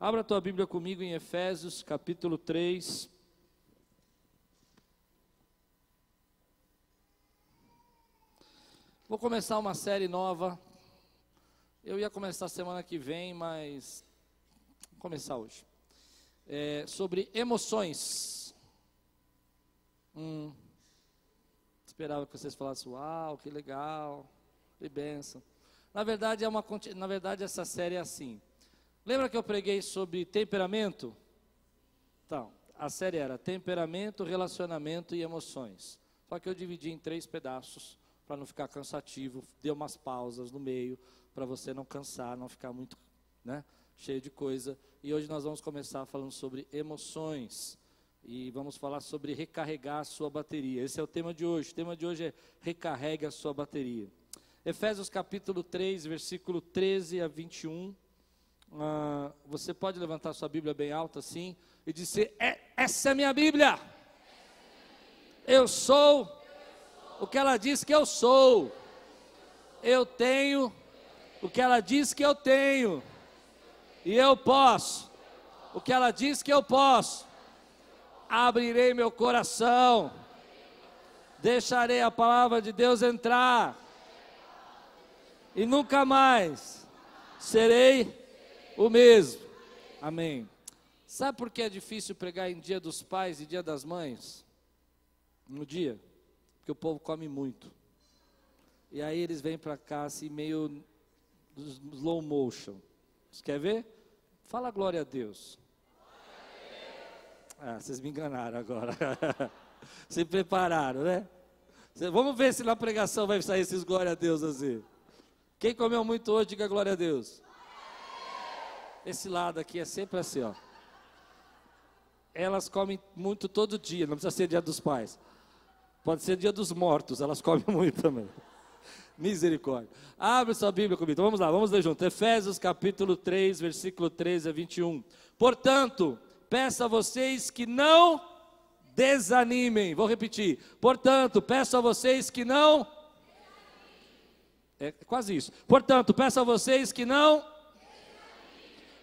Abra a tua Bíblia comigo em Efésios capítulo 3. Vou começar uma série nova. Eu ia começar semana que vem, mas vou começar hoje. É, sobre emoções. Hum, esperava que vocês falassem, uau, que legal, que benção. Na verdade, é uma, na verdade, essa série é assim. Lembra que eu preguei sobre temperamento? Então, a série era temperamento, relacionamento e emoções. Só que eu dividi em três pedaços para não ficar cansativo. Dei umas pausas no meio para você não cansar, não ficar muito, né, cheio de coisa. E hoje nós vamos começar falando sobre emoções e vamos falar sobre recarregar a sua bateria. Esse é o tema de hoje. O tema de hoje é recarregue a sua bateria. Efésios capítulo 3, versículo 13 a 21. Uh, você pode levantar sua Bíblia bem alta assim e dizer: é, Essa é minha Bíblia. Eu sou o que ela diz que eu sou. Eu tenho o que ela diz que eu tenho. E eu posso o que ela diz que eu posso. Abrirei meu coração. Deixarei a palavra de Deus entrar. E nunca mais serei o mesmo. Amém. Sabe por que é difícil pregar em dia dos pais e dia das mães? No dia? Porque o povo come muito. E aí eles vêm para cá assim meio slow motion. Você quer ver? Fala glória a Deus. Ah, vocês me enganaram agora. Se prepararam, né? Vamos ver se na pregação vai sair esses glória a Deus assim. Quem comeu muito hoje, diga glória a Deus. Esse lado aqui é sempre assim, ó. Elas comem muito todo dia, não precisa ser dia dos pais. Pode ser dia dos mortos, elas comem muito também. Misericórdia. Abre sua Bíblia comigo. Então, vamos lá, vamos ler junto. Efésios capítulo 3, versículo 13 a 21. Portanto, peço a vocês que não desanimem. Vou repetir. Portanto, peço a vocês que não. É quase isso. Portanto, peço a vocês que não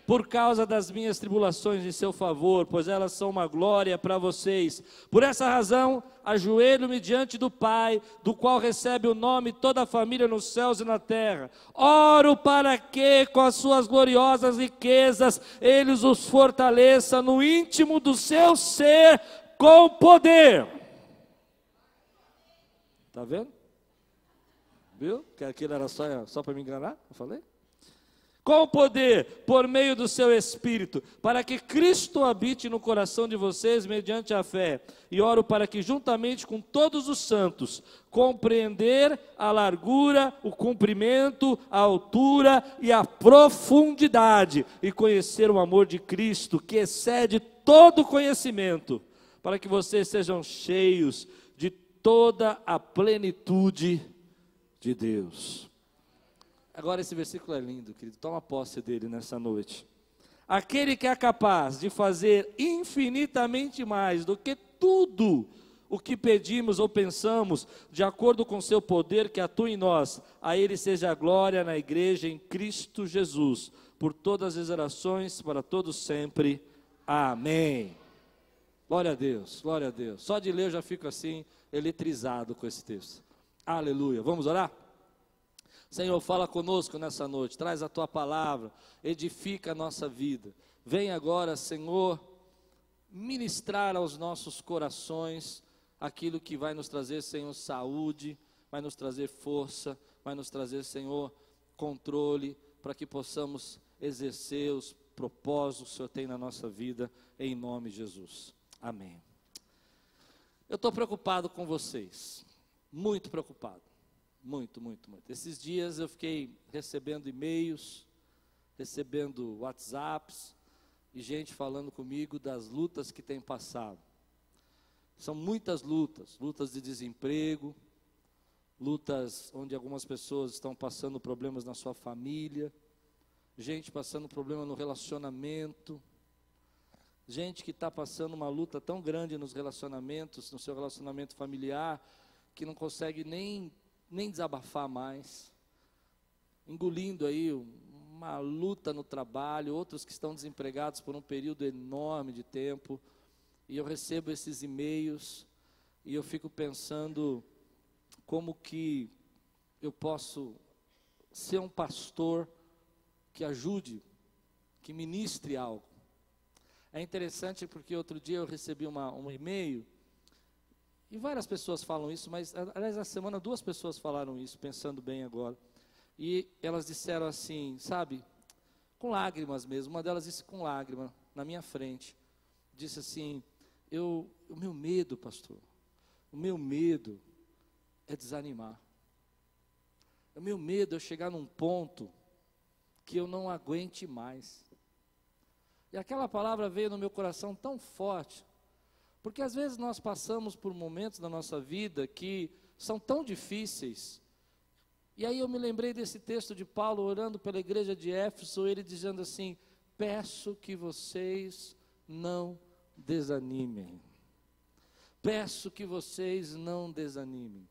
por causa das minhas tribulações em seu favor, pois elas são uma glória para vocês. Por essa razão, ajoelho-me diante do Pai, do qual recebe o nome toda a família nos céus e na terra. Oro para que, com as suas gloriosas riquezas, Ele os fortaleça no íntimo do seu ser com poder. Está vendo? Viu? Que aquilo era só, só para me enganar? Eu falei? Com poder, por meio do seu Espírito, para que Cristo habite no coração de vocês mediante a fé. E oro para que, juntamente com todos os santos, compreender a largura, o comprimento, a altura e a profundidade, e conhecer o amor de Cristo, que excede todo conhecimento, para que vocês sejam cheios de toda a plenitude de Deus. Agora esse versículo é lindo, querido. Toma posse dele nessa noite. Aquele que é capaz de fazer infinitamente mais do que tudo o que pedimos ou pensamos, de acordo com seu poder que atua em nós, a ele seja a glória na igreja em Cristo Jesus, por todas as gerações, para todos sempre. Amém. Glória a Deus, glória a Deus. Só de ler eu já fico assim, eletrizado com esse texto. Aleluia. Vamos orar? Senhor, fala conosco nessa noite, traz a tua palavra, edifica a nossa vida. Vem agora, Senhor, ministrar aos nossos corações aquilo que vai nos trazer, Senhor, saúde, vai nos trazer força, vai nos trazer, Senhor, controle, para que possamos exercer os propósitos que o Senhor tem na nossa vida, em nome de Jesus. Amém. Eu estou preocupado com vocês, muito preocupado. Muito, muito, muito. Esses dias eu fiquei recebendo e-mails, recebendo WhatsApps e gente falando comigo das lutas que tem passado. São muitas lutas, lutas de desemprego, lutas onde algumas pessoas estão passando problemas na sua família, gente passando problema no relacionamento, gente que está passando uma luta tão grande nos relacionamentos, no seu relacionamento familiar, que não consegue nem nem desabafar mais, engolindo aí uma luta no trabalho, outros que estão desempregados por um período enorme de tempo, e eu recebo esses e-mails e eu fico pensando como que eu posso ser um pastor que ajude, que ministre algo. É interessante porque outro dia eu recebi uma, um e-mail, e várias pessoas falam isso, mas aliás, na semana duas pessoas falaram isso, pensando bem agora. E elas disseram assim, sabe, com lágrimas mesmo. Uma delas disse com lágrima, na minha frente. Disse assim: eu, O meu medo, pastor, o meu medo é desanimar. O meu medo é chegar num ponto que eu não aguente mais. E aquela palavra veio no meu coração tão forte, porque às vezes nós passamos por momentos da nossa vida que são tão difíceis, e aí eu me lembrei desse texto de Paulo orando pela igreja de Éfeso, ele dizendo assim: Peço que vocês não desanimem. Peço que vocês não desanimem.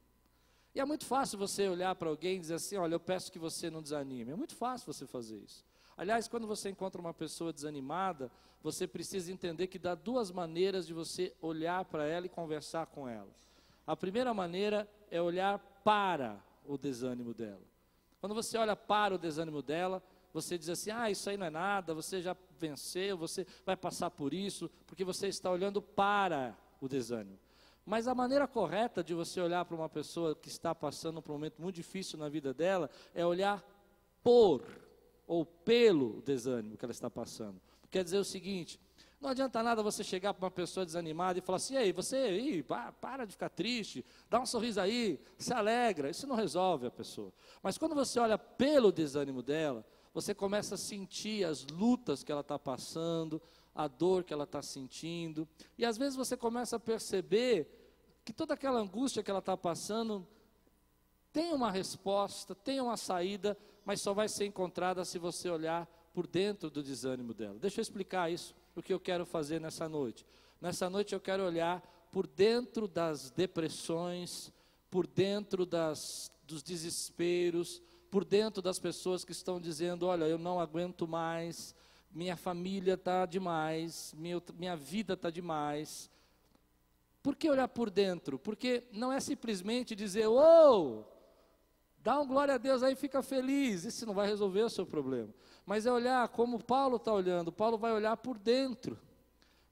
E é muito fácil você olhar para alguém e dizer assim: Olha, eu peço que você não desanime. É muito fácil você fazer isso. Aliás, quando você encontra uma pessoa desanimada, você precisa entender que dá duas maneiras de você olhar para ela e conversar com ela. A primeira maneira é olhar para o desânimo dela. Quando você olha para o desânimo dela, você diz assim: ah, isso aí não é nada, você já venceu, você vai passar por isso, porque você está olhando para o desânimo. Mas a maneira correta de você olhar para uma pessoa que está passando por um momento muito difícil na vida dela é olhar por ou pelo desânimo que ela está passando. Quer dizer o seguinte: não adianta nada você chegar para uma pessoa desanimada e falar assim: ei, você aí, para de ficar triste, dá um sorriso aí, se alegra. Isso não resolve a pessoa. Mas quando você olha pelo desânimo dela, você começa a sentir as lutas que ela está passando, a dor que ela está sentindo, e às vezes você começa a perceber que toda aquela angústia que ela está passando tem uma resposta, tem uma saída, mas só vai ser encontrada se você olhar por dentro do desânimo dela. Deixa eu explicar isso o que eu quero fazer nessa noite. Nessa noite eu quero olhar por dentro das depressões, por dentro das, dos desesperos, por dentro das pessoas que estão dizendo: olha, eu não aguento mais, minha família está demais, minha, minha vida está demais. Por que olhar por dentro? Porque não é simplesmente dizer, oh, dá um glória a Deus aí, fica feliz. Isso não vai resolver o seu problema mas é olhar como Paulo está olhando. Paulo vai olhar por dentro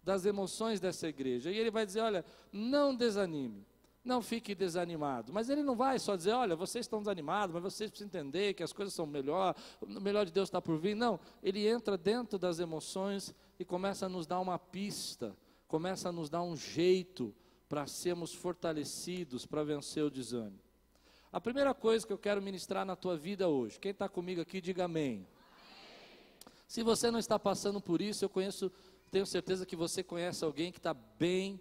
das emoções dessa igreja. E ele vai dizer: olha, não desanime, não fique desanimado. Mas ele não vai só dizer: olha, vocês estão desanimados, mas vocês precisam entender que as coisas são melhor, o melhor de Deus está por vir. Não, ele entra dentro das emoções e começa a nos dar uma pista, começa a nos dar um jeito para sermos fortalecidos para vencer o desânimo. A primeira coisa que eu quero ministrar na tua vida hoje, quem está comigo aqui, diga amém. Se você não está passando por isso, eu conheço, tenho certeza que você conhece alguém que está bem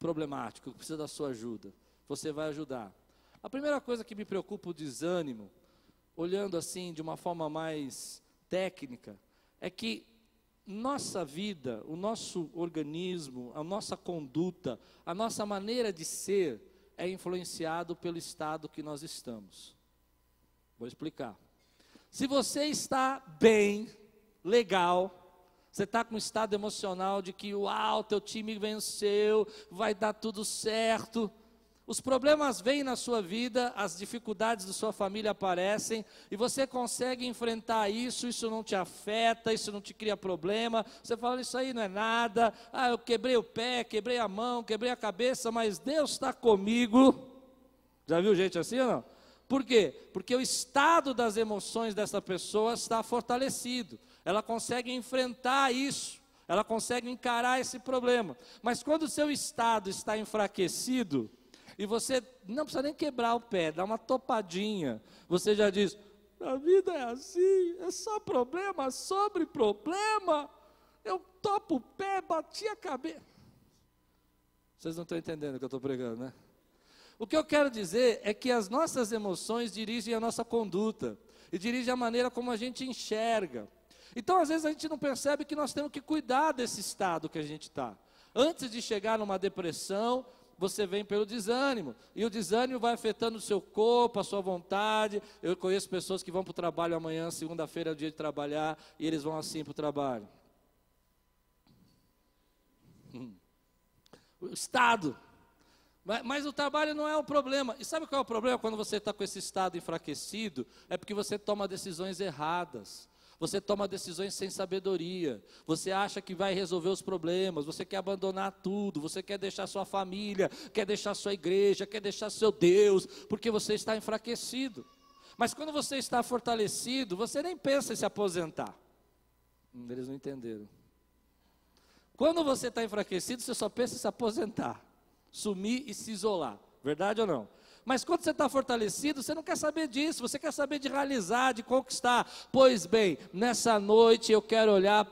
problemático, que precisa da sua ajuda. Você vai ajudar. A primeira coisa que me preocupa o desânimo, olhando assim de uma forma mais técnica, é que nossa vida, o nosso organismo, a nossa conduta, a nossa maneira de ser é influenciado pelo estado que nós estamos. Vou explicar. Se você está bem, legal. Você está com um estado emocional de que, uau, teu time venceu, vai dar tudo certo. Os problemas vêm na sua vida, as dificuldades da sua família aparecem, e você consegue enfrentar isso, isso não te afeta, isso não te cria problema. Você fala, isso aí não é nada, ah, eu quebrei o pé, quebrei a mão, quebrei a cabeça, mas Deus está comigo. Já viu gente assim ou não? Por quê? Porque o estado das emoções dessa pessoa está fortalecido ela consegue enfrentar isso, ela consegue encarar esse problema. Mas quando o seu estado está enfraquecido, e você não precisa nem quebrar o pé, dá uma topadinha, você já diz: a vida é assim, é só problema sobre problema. Eu topo o pé, bati a cabeça. Vocês não estão entendendo o que eu estou pregando, né? O que eu quero dizer é que as nossas emoções dirigem a nossa conduta e dirigem a maneira como a gente enxerga. Então, às vezes, a gente não percebe que nós temos que cuidar desse estado que a gente está. Antes de chegar numa depressão, você vem pelo desânimo. E o desânimo vai afetando o seu corpo, a sua vontade. Eu conheço pessoas que vão para o trabalho amanhã, segunda-feira é o dia de trabalhar, e eles vão assim para o trabalho. Hum. O Estado. Mas, mas, o trabalho não é o problema. E sabe qual é o problema quando você está com esse estado enfraquecido? É porque você toma decisões erradas. Você toma decisões sem sabedoria. Você acha que vai resolver os problemas. Você quer abandonar tudo. Você quer deixar sua família, quer deixar sua igreja, quer deixar seu Deus, porque você está enfraquecido. Mas quando você está fortalecido, você nem pensa em se aposentar. Hum, eles não entenderam. Quando você está enfraquecido, você só pensa em se aposentar, sumir e se isolar. Verdade ou não? Mas quando você está fortalecido, você não quer saber disso, você quer saber de realizar, de conquistar. Pois bem, nessa noite eu quero olhar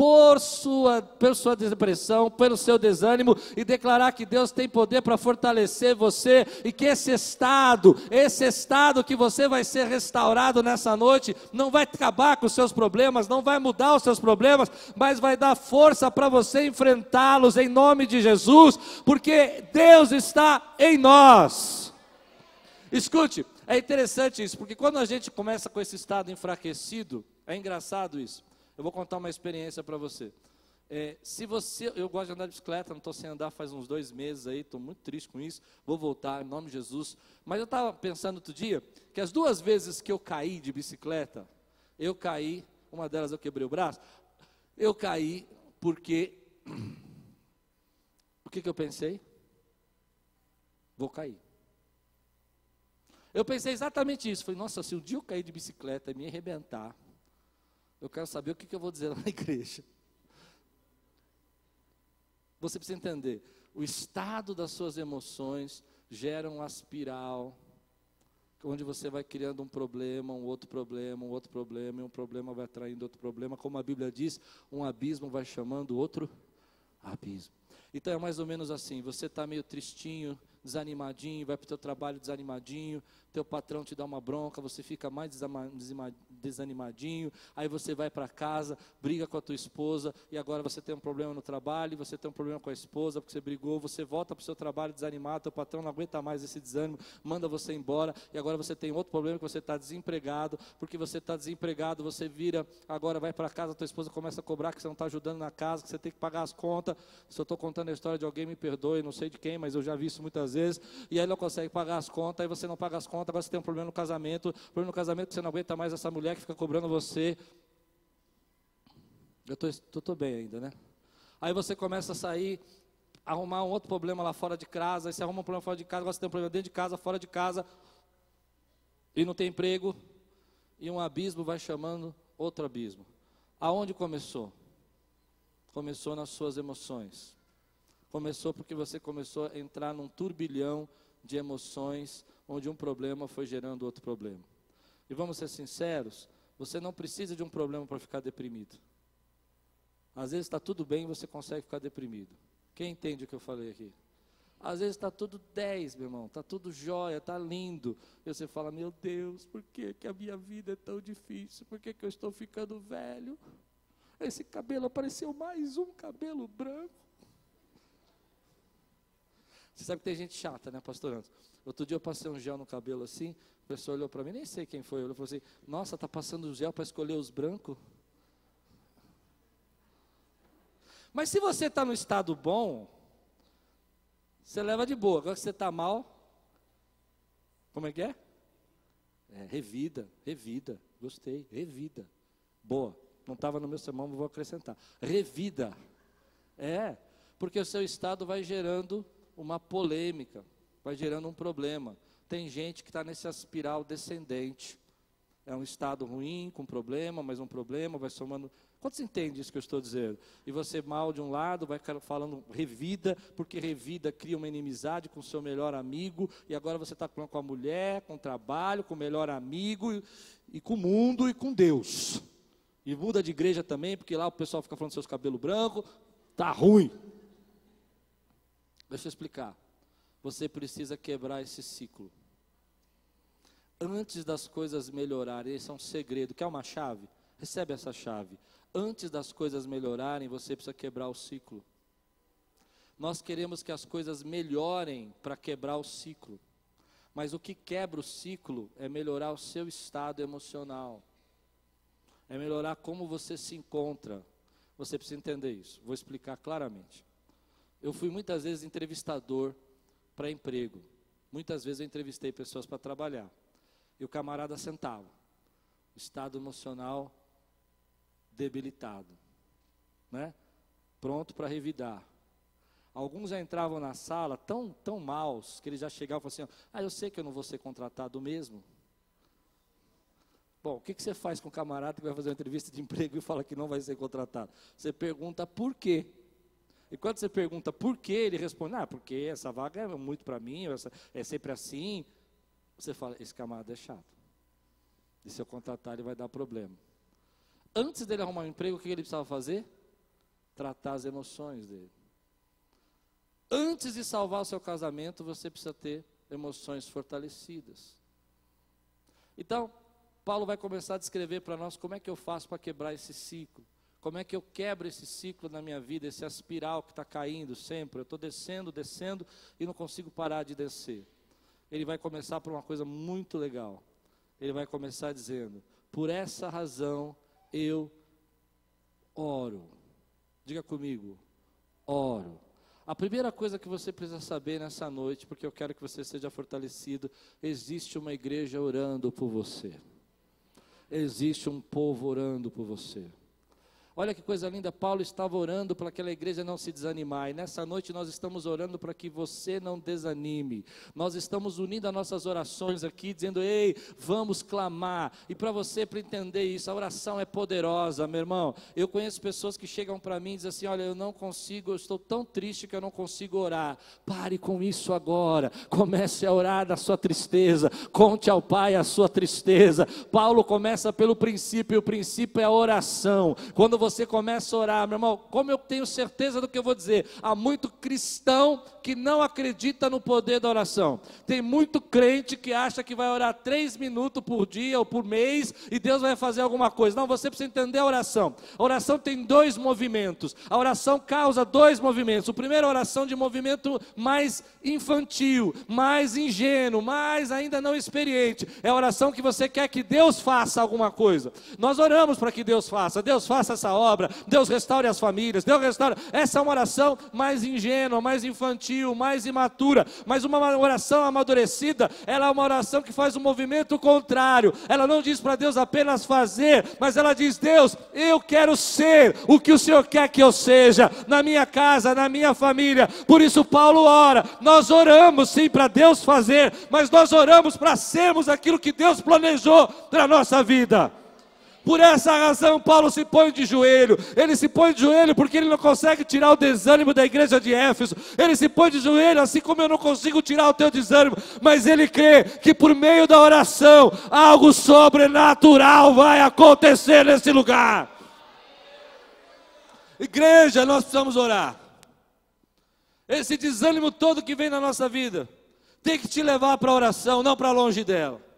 por sua, por sua depressão, pelo seu desânimo e declarar que Deus tem poder para fortalecer você e que esse estado, esse estado que você vai ser restaurado nessa noite, não vai acabar com os seus problemas, não vai mudar os seus problemas, mas vai dar força para você enfrentá-los em nome de Jesus, porque Deus está em nós. Escute, é interessante isso, porque quando a gente começa com esse estado enfraquecido, é engraçado isso. Eu vou contar uma experiência para você. É, se você, eu gosto de andar de bicicleta, não estou sem andar faz uns dois meses aí, estou muito triste com isso, vou voltar em nome de Jesus. Mas eu estava pensando outro dia que as duas vezes que eu caí de bicicleta, eu caí, uma delas eu quebrei o braço, eu caí porque o que, que eu pensei? Vou cair. Eu pensei exatamente isso. Falei, nossa, se um dia eu cair de bicicleta e me arrebentar, eu quero saber o que, que eu vou dizer lá na igreja. Você precisa entender, o estado das suas emoções gera uma espiral, onde você vai criando um problema, um outro problema, um outro problema, e um problema vai atraindo outro problema. Como a Bíblia diz, um abismo vai chamando outro abismo. Então é mais ou menos assim: você está meio tristinho, desanimadinho, vai para o teu trabalho desanimadinho, teu patrão te dá uma bronca, você fica mais desanimadinho, aí você vai para casa, briga com a tua esposa, e agora você tem um problema no trabalho, você tem um problema com a esposa, porque você brigou, você volta para o seu trabalho desanimado, teu patrão não aguenta mais esse desânimo, manda você embora, e agora você tem outro problema que você está desempregado, porque você está desempregado, você vira, agora vai para casa, tua esposa começa a cobrar que você não está ajudando na casa, que você tem que pagar as contas, se eu estou contando a história de alguém, me perdoe, não sei de quem, mas eu já vi isso muitas vezes, e aí não consegue pagar as contas, aí você não paga as contas, conta, agora você tem um problema no casamento, problema no casamento que você não aguenta mais essa mulher que fica cobrando você. Eu estou bem ainda, né? Aí você começa a sair, arrumar um outro problema lá fora de casa, aí você arruma um problema fora de casa, agora você tem um problema dentro de casa, fora de casa, e não tem emprego, e um abismo vai chamando outro abismo. Aonde começou? Começou nas suas emoções. Começou porque você começou a entrar num turbilhão de emoções, onde um problema foi gerando outro problema. E vamos ser sinceros, você não precisa de um problema para ficar deprimido. Às vezes está tudo bem e você consegue ficar deprimido. Quem entende o que eu falei aqui? Às vezes está tudo 10, meu irmão, está tudo jóia, está lindo. E você fala, meu Deus, por que, que a minha vida é tão difícil? Por que, que eu estou ficando velho? Esse cabelo apareceu mais um cabelo branco. Você sabe que tem gente chata, né, pastor Anderson? Outro dia eu passei um gel no cabelo assim, a pessoa olhou para mim, nem sei quem foi, olhou e falou assim: Nossa, tá passando gel para escolher os brancos? Mas se você está no estado bom, você leva de boa. Agora que você está mal, como é que é? é? Revida, revida. Gostei, revida. Boa. Não estava no meu sermão, mas vou acrescentar. Revida. É, porque o seu estado vai gerando uma polêmica, vai gerando um problema. Tem gente que está nessa espiral descendente. É um estado ruim, com problema, mais um problema, vai somando. Quantos entendem isso que eu estou dizendo? E você mal de um lado, vai falando revida, porque revida cria uma inimizade com o seu melhor amigo, e agora você está com a mulher, com o trabalho, com o melhor amigo, e, e com o mundo e com Deus. E muda de igreja também, porque lá o pessoal fica falando seus cabelos brancos, tá ruim. Deixa eu explicar. Você precisa quebrar esse ciclo. Antes das coisas melhorarem, esse é um segredo. Quer uma chave? Recebe essa chave. Antes das coisas melhorarem, você precisa quebrar o ciclo. Nós queremos que as coisas melhorem para quebrar o ciclo. Mas o que quebra o ciclo é melhorar o seu estado emocional. É melhorar como você se encontra. Você precisa entender isso. Vou explicar claramente. Eu fui muitas vezes entrevistador para emprego. Muitas vezes eu entrevistei pessoas para trabalhar. E o camarada sentava. Estado emocional debilitado, né? Pronto para revidar. Alguns já entravam na sala tão, tão maus que eles já chegavam e falavam assim: Ah, eu sei que eu não vou ser contratado mesmo. Bom, o que, que você faz com o camarada que vai fazer uma entrevista de emprego e fala que não vai ser contratado? Você pergunta por quê. E quando você pergunta por quê, ele responde: Ah, porque essa vaga é muito para mim, é sempre assim. Você fala: Esse camarada é chato. E se eu contratar, ele vai dar problema. Antes dele arrumar um emprego, o que ele precisava fazer? Tratar as emoções dele. Antes de salvar o seu casamento, você precisa ter emoções fortalecidas. Então, Paulo vai começar a descrever para nós como é que eu faço para quebrar esse ciclo. Como é que eu quebro esse ciclo na minha vida, esse espiral que está caindo sempre. Eu estou descendo, descendo e não consigo parar de descer. Ele vai começar por uma coisa muito legal. Ele vai começar dizendo: Por essa razão eu oro. Diga comigo, oro. A primeira coisa que você precisa saber nessa noite, porque eu quero que você seja fortalecido, existe uma igreja orando por você. Existe um povo orando por você. Olha que coisa linda, Paulo estava orando para aquela igreja não se desanimar. E nessa noite nós estamos orando para que você não desanime. Nós estamos unindo as nossas orações aqui, dizendo: "Ei, vamos clamar". E para você para entender isso, a oração é poderosa, meu irmão. Eu conheço pessoas que chegam para mim e dizem assim: "Olha, eu não consigo, eu estou tão triste que eu não consigo orar". Pare com isso agora. Comece a orar da sua tristeza. Conte ao Pai a sua tristeza. Paulo começa pelo princípio, e o princípio é a oração. Quando você você começa a orar, meu irmão, como eu tenho certeza do que eu vou dizer, há muito cristão que não acredita no poder da oração. Tem muito crente que acha que vai orar três minutos por dia ou por mês e Deus vai fazer alguma coisa. Não, você precisa entender a oração. A oração tem dois movimentos. A oração causa dois movimentos. O primeiro, a oração de movimento mais infantil, mais ingênuo, mais ainda não experiente. É a oração que você quer que Deus faça alguma coisa. Nós oramos para que Deus faça. Deus faça essa obra, Deus restaure as famílias, Deus restaure. Essa é uma oração mais ingênua, mais infantil, mais imatura, mas uma oração amadurecida, ela é uma oração que faz um movimento contrário. Ela não diz para Deus apenas fazer, mas ela diz: Deus, eu quero ser o que o Senhor quer que eu seja, na minha casa, na minha família. Por isso, Paulo ora. Nós oramos sim para Deus fazer, mas nós oramos para sermos aquilo que Deus planejou para a nossa vida. Por essa razão, Paulo se põe de joelho. Ele se põe de joelho porque ele não consegue tirar o desânimo da igreja de Éfeso. Ele se põe de joelho, assim como eu não consigo tirar o teu desânimo. Mas ele crê que por meio da oração, algo sobrenatural vai acontecer nesse lugar. Igreja, nós precisamos orar. Esse desânimo todo que vem na nossa vida tem que te levar para a oração, não para longe dela.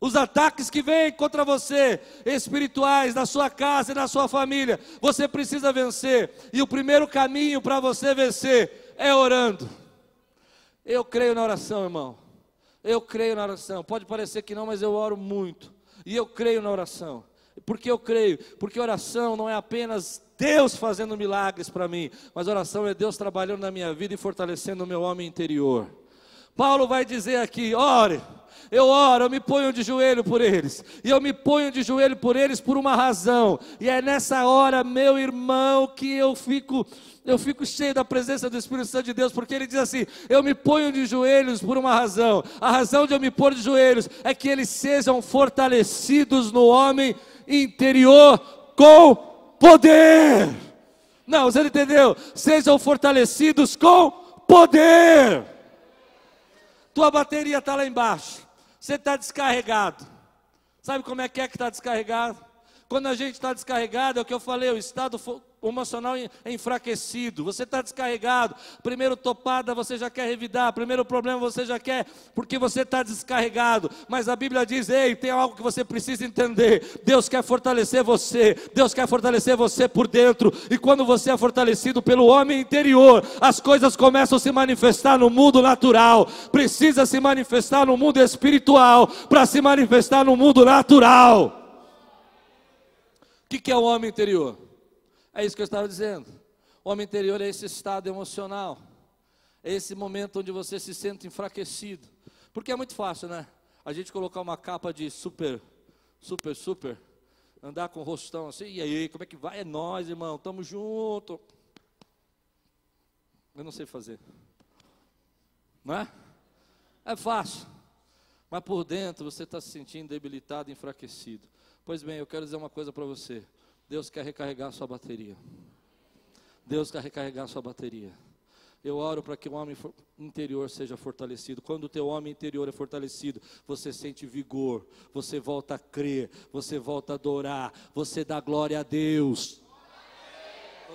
Os ataques que vêm contra você, espirituais, na sua casa e na sua família, você precisa vencer. E o primeiro caminho para você vencer é orando. Eu creio na oração, irmão. Eu creio na oração. Pode parecer que não, mas eu oro muito. E eu creio na oração. Por que eu creio? Porque oração não é apenas Deus fazendo milagres para mim, mas oração é Deus trabalhando na minha vida e fortalecendo o meu homem interior. Paulo vai dizer aqui: ore eu oro, eu me ponho de joelho por eles. E eu me ponho de joelho por eles por uma razão. E é nessa hora, meu irmão, que eu fico eu fico cheio da presença do Espírito Santo de Deus, porque ele diz assim: Eu me ponho de joelhos por uma razão. A razão de eu me pôr de joelhos é que eles sejam fortalecidos no homem interior com poder. Não, você não entendeu? Sejam fortalecidos com poder. Tua bateria está lá embaixo. Você está descarregado. Sabe como é que é que está descarregado? Quando a gente está descarregado, é o que eu falei, o estado o emocional é enfraquecido, você está descarregado. Primeiro topada você já quer revidar, primeiro problema você já quer, porque você está descarregado. Mas a Bíblia diz: ei, tem algo que você precisa entender. Deus quer fortalecer você, Deus quer fortalecer você por dentro. E quando você é fortalecido pelo homem interior, as coisas começam a se manifestar no mundo natural. Precisa se manifestar no mundo espiritual para se manifestar no mundo natural. O que, que é o homem interior? É isso que eu estava dizendo. O homem interior é esse estado emocional. É esse momento onde você se sente enfraquecido. Porque é muito fácil, né? A gente colocar uma capa de super, super, super, andar com o rostão assim, e aí, como é que vai? É nós, irmão, tamo junto. Eu não sei fazer. Não é? É fácil. Mas por dentro você está se sentindo debilitado, enfraquecido. Pois bem, eu quero dizer uma coisa para você. Deus quer recarregar sua bateria. Deus quer recarregar sua bateria. Eu oro para que o homem interior seja fortalecido. Quando o teu homem interior é fortalecido, você sente vigor, você volta a crer, você volta a adorar, você dá glória a Deus.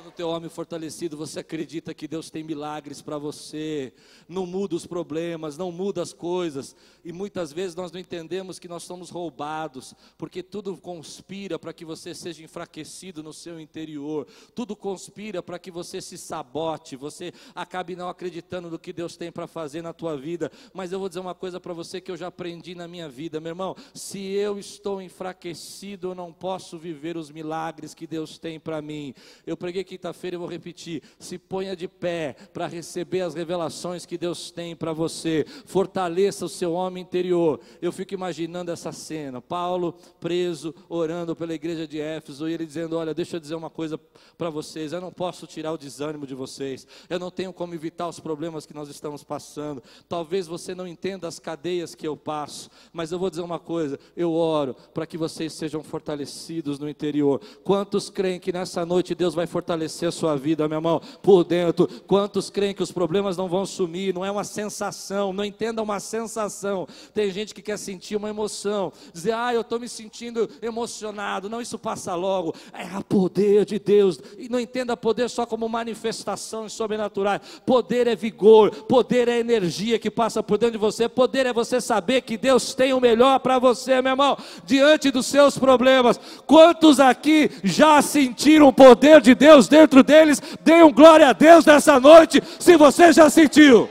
Quando o teu homem fortalecido, você acredita que Deus tem milagres para você, não muda os problemas, não muda as coisas, e muitas vezes nós não entendemos que nós somos roubados, porque tudo conspira para que você seja enfraquecido no seu interior, tudo conspira para que você se sabote, você acabe não acreditando no que Deus tem para fazer na tua vida. Mas eu vou dizer uma coisa para você que eu já aprendi na minha vida, meu irmão: se eu estou enfraquecido, eu não posso viver os milagres que Deus tem para mim. Eu preguei quinta-feira, eu vou repetir: se ponha de pé para receber as revelações que Deus tem para você, fortaleça o seu homem interior. Eu fico imaginando essa cena: Paulo preso, orando pela igreja de Éfeso, e ele dizendo: Olha, deixa eu dizer uma coisa para vocês, eu não posso tirar o desânimo de vocês, eu não tenho como evitar os problemas que nós estamos passando. Talvez você não entenda as cadeias que eu passo, mas eu vou dizer uma coisa: eu oro para que vocês sejam fortalecidos no interior. Quantos creem que nessa noite Deus vai fortalecer? Fortalecer a sua vida, meu irmão, por dentro. Quantos creem que os problemas não vão sumir? Não é uma sensação, não entenda uma sensação. Tem gente que quer sentir uma emoção, dizer, ah, eu estou me sentindo emocionado. Não, isso passa logo. É o poder de Deus. E não entenda poder só como manifestações sobrenaturais. Poder é vigor, poder é energia que passa por dentro de você. Poder é você saber que Deus tem o melhor para você, meu irmão, diante dos seus problemas. Quantos aqui já sentiram o poder de Deus dentro deles, deem glória a Deus nessa noite, se você já sentiu.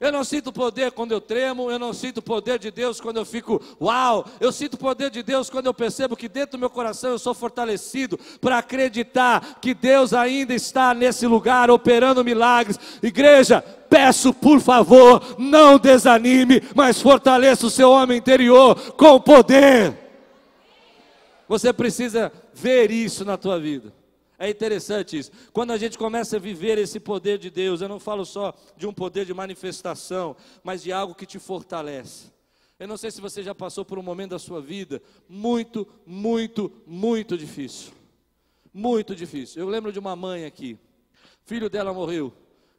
Eu não sinto poder quando eu tremo, eu não sinto poder de Deus quando eu fico uau. Eu sinto poder de Deus quando eu percebo que dentro do meu coração eu sou fortalecido para acreditar que Deus ainda está nesse lugar operando milagres. Igreja, peço por favor, não desanime, mas fortaleça o seu homem interior com poder. Você precisa ver isso na tua vida. É interessante isso. Quando a gente começa a viver esse poder de Deus, eu não falo só de um poder de manifestação, mas de algo que te fortalece. Eu não sei se você já passou por um momento da sua vida muito, muito, muito difícil. Muito difícil. Eu lembro de uma mãe aqui. Filho dela morreu,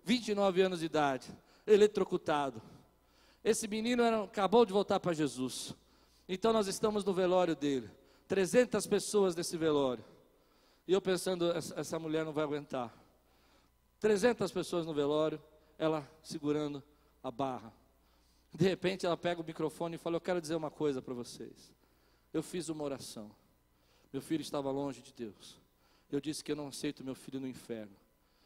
29 anos de idade, eletrocutado. Esse menino era, acabou de voltar para Jesus. Então nós estamos no velório dele. 300 pessoas nesse velório. E eu pensando, essa mulher não vai aguentar. 300 pessoas no velório, ela segurando a barra. De repente ela pega o microfone e fala: Eu quero dizer uma coisa para vocês. Eu fiz uma oração. Meu filho estava longe de Deus. Eu disse que eu não aceito meu filho no inferno.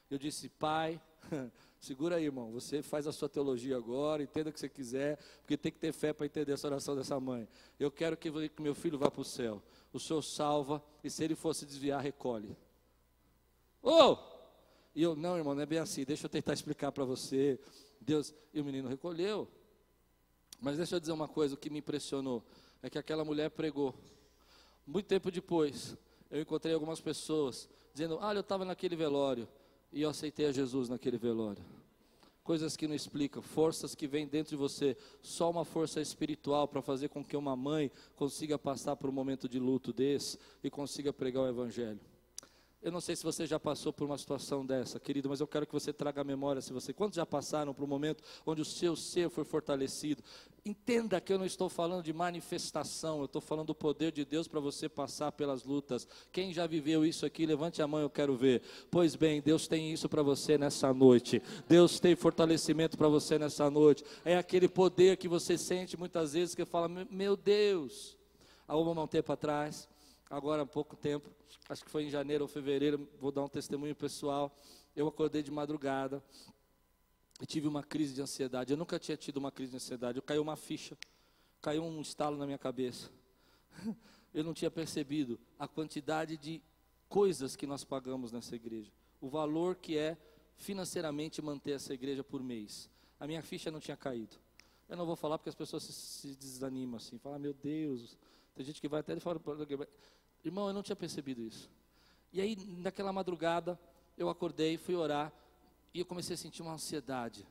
Eu disse, Pai, Segura aí, irmão. Você faz a sua teologia agora, entenda o que você quiser, porque tem que ter fé para entender essa oração dessa mãe. Eu quero que meu filho vá para o céu. O Senhor salva, e se ele fosse desviar, recolhe. Oh! E eu, não, irmão, não é bem assim. Deixa eu tentar explicar para você. Deus, e o menino recolheu. Mas deixa eu dizer uma coisa: o que me impressionou é que aquela mulher pregou. Muito tempo depois, eu encontrei algumas pessoas dizendo: Olha, eu estava naquele velório e eu aceitei a Jesus naquele velório. Coisas que não explicam, forças que vêm dentro de você, só uma força espiritual para fazer com que uma mãe consiga passar por um momento de luto desse e consiga pregar o Evangelho. Eu não sei se você já passou por uma situação dessa, querido, mas eu quero que você traga a memória se você. Quantos já passaram por um momento onde o seu ser foi fortalecido? Entenda que eu não estou falando de manifestação, eu estou falando do poder de Deus para você passar pelas lutas. Quem já viveu isso aqui, levante a mão, eu quero ver. Pois bem, Deus tem isso para você nessa noite. Deus tem fortalecimento para você nessa noite. É aquele poder que você sente muitas vezes que fala: Meu Deus. Há um tempo atrás, agora há pouco tempo, acho que foi em janeiro ou fevereiro, vou dar um testemunho pessoal. Eu acordei de madrugada, e tive uma crise de ansiedade. Eu nunca tinha tido uma crise de ansiedade. Eu caiu uma ficha, caiu um estalo na minha cabeça. Eu não tinha percebido a quantidade de coisas que nós pagamos nessa igreja, o valor que é financeiramente manter essa igreja por mês. A minha ficha não tinha caído. Eu não vou falar porque as pessoas se, se desanimam assim, falam, meu Deus, tem gente que vai até fora. Irmão, eu não tinha percebido isso. E aí, naquela madrugada, eu acordei, fui orar, e eu comecei a sentir uma ansiedade.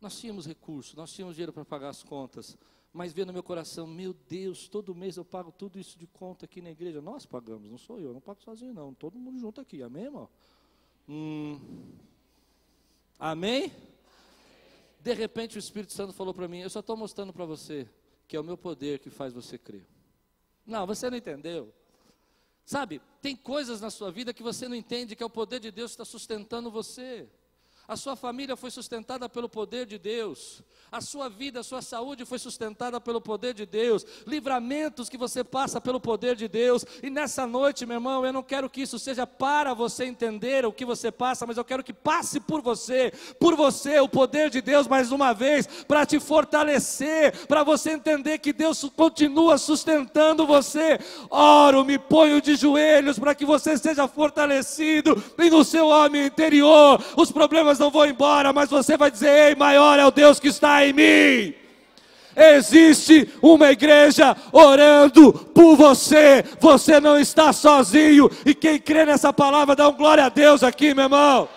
Nós tínhamos recursos, nós tínhamos dinheiro para pagar as contas, mas veio no meu coração, meu Deus, todo mês eu pago tudo isso de conta aqui na igreja. Nós pagamos, não sou eu, não pago sozinho não, todo mundo junto aqui, amém, irmão? Hum. Amém? De repente o Espírito Santo falou para mim, eu só estou mostrando para você que é o meu poder que faz você crer. Não, você não entendeu. Sabe, tem coisas na sua vida que você não entende que é o poder de Deus que está sustentando você. A sua família foi sustentada pelo poder de Deus. A sua vida, a sua saúde foi sustentada pelo poder de Deus. Livramentos que você passa pelo poder de Deus. E nessa noite, meu irmão, eu não quero que isso seja para você entender o que você passa, mas eu quero que passe por você, por você, o poder de Deus mais uma vez, para te fortalecer, para você entender que Deus continua sustentando você. Oro, me ponho de joelhos para que você seja fortalecido e no seu homem interior os problemas não vão embora, mas você vai dizer: Ei, maior é o Deus que está em mim. Existe uma igreja orando por você, você não está sozinho, e quem crê nessa palavra dá um glória a Deus aqui, meu irmão.